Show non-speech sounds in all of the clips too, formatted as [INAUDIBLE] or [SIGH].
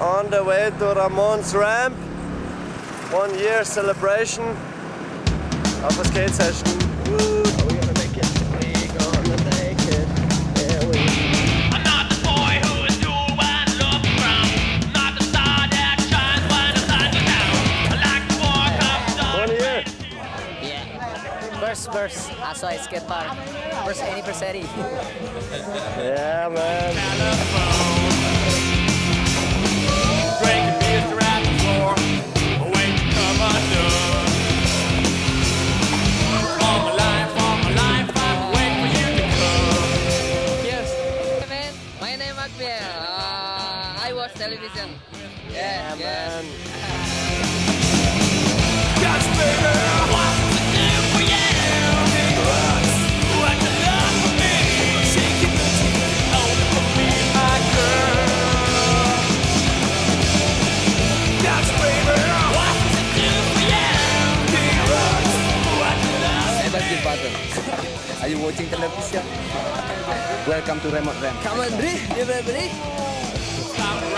on the way to Ramon's ramp. One year celebration of a skate session. Woo! We're gonna make it. We're gonna make. Yeah, we. I'm not my name. Uh, I watch television. Yeah, Yeah, yeah. man. Yes, Are you watching television? Welcome to Remote Ramp. Come on, Bri. You ready?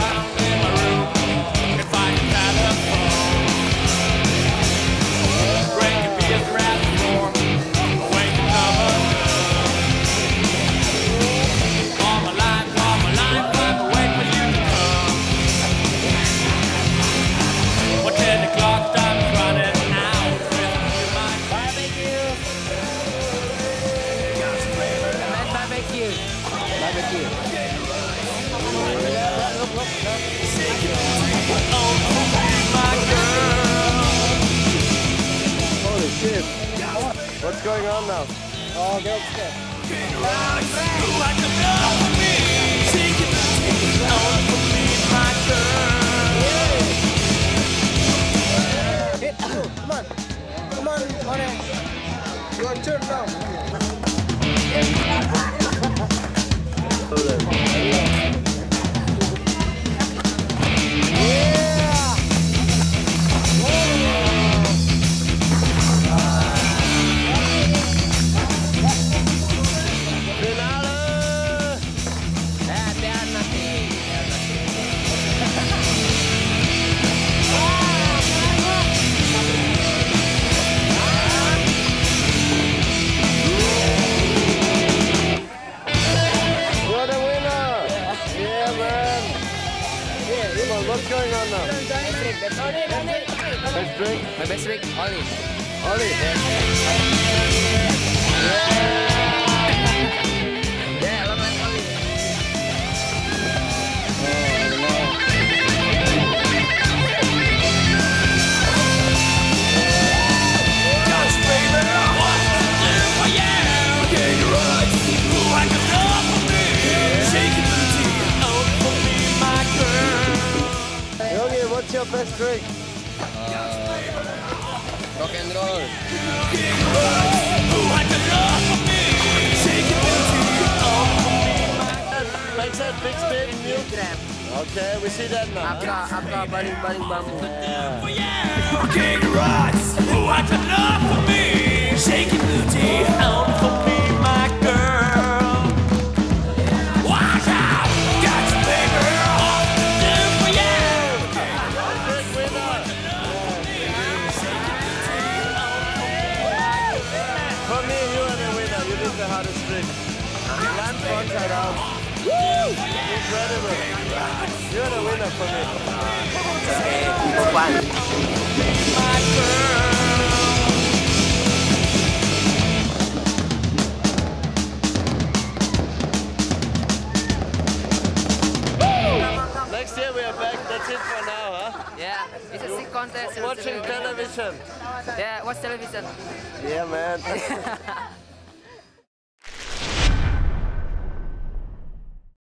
What's going on now? Oh, girls skate. Like Come on, what's going on now? Best best trick. Best drink? My best Oli. Ollie. Yeah, Makes that big spin. New grab. Okay, we see that now. Apka, apka, baling-baling bambu. for you. Get your right, like a love You did the hardest trick. Land front side out. Woo! Incredible. You're the winner for me. Next year we are back. That's it for now, huh? Yeah, it's a sick contest. Watching television. Yeah, watch television. Yeah, man. [LAUGHS]